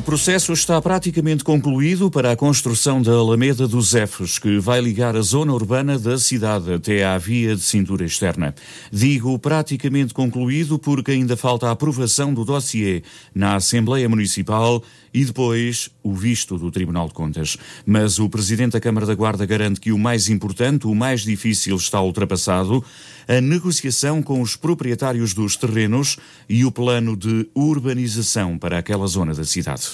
O processo está praticamente concluído para a construção da Alameda dos Efes, que vai ligar a zona urbana da cidade até à via de cintura externa. Digo praticamente concluído porque ainda falta a aprovação do dossiê na Assembleia Municipal e depois o visto do Tribunal de Contas. Mas o Presidente da Câmara da Guarda garante que o mais importante, o mais difícil está ultrapassado, a negociação com os proprietários dos terrenos e o plano de urbanização para aquela zona da cidade.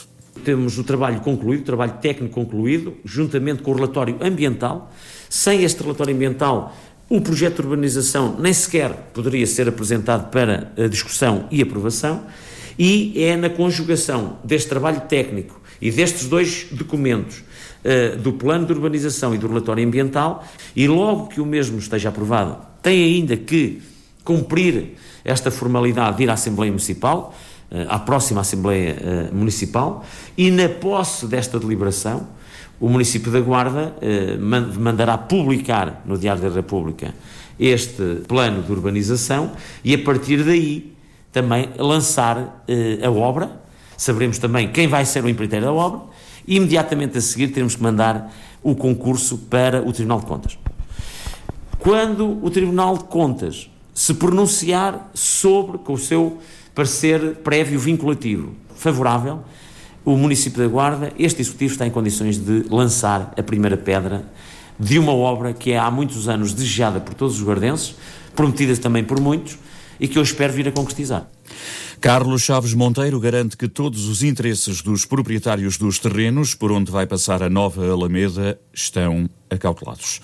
Temos o trabalho concluído, o trabalho técnico concluído, juntamente com o relatório ambiental. Sem este relatório ambiental, o projeto de urbanização nem sequer poderia ser apresentado para discussão e aprovação e é na conjugação deste trabalho técnico e destes dois documentos, uh, do plano de urbanização e do relatório ambiental, e logo que o mesmo esteja aprovado, tem ainda que cumprir esta formalidade de ir à Assembleia Municipal, uh, à próxima Assembleia uh, Municipal, e na posse desta deliberação, o município da Guarda mandará publicar no Diário da República este plano de urbanização e a partir daí também lançar eh, a obra, saberemos também quem vai ser o empreiteiro da obra, e imediatamente a seguir teremos que mandar o concurso para o Tribunal de Contas. Quando o Tribunal de Contas se pronunciar sobre, com o seu parecer prévio vinculativo favorável, o município da Guarda, este Executivo está em condições de lançar a primeira pedra de uma obra que é há muitos anos desejada por todos os guardenses, prometida também por muitos, e que eu espero vir a concretizar. Carlos Chaves Monteiro garante que todos os interesses dos proprietários dos terrenos por onde vai passar a nova Alameda estão acautelados.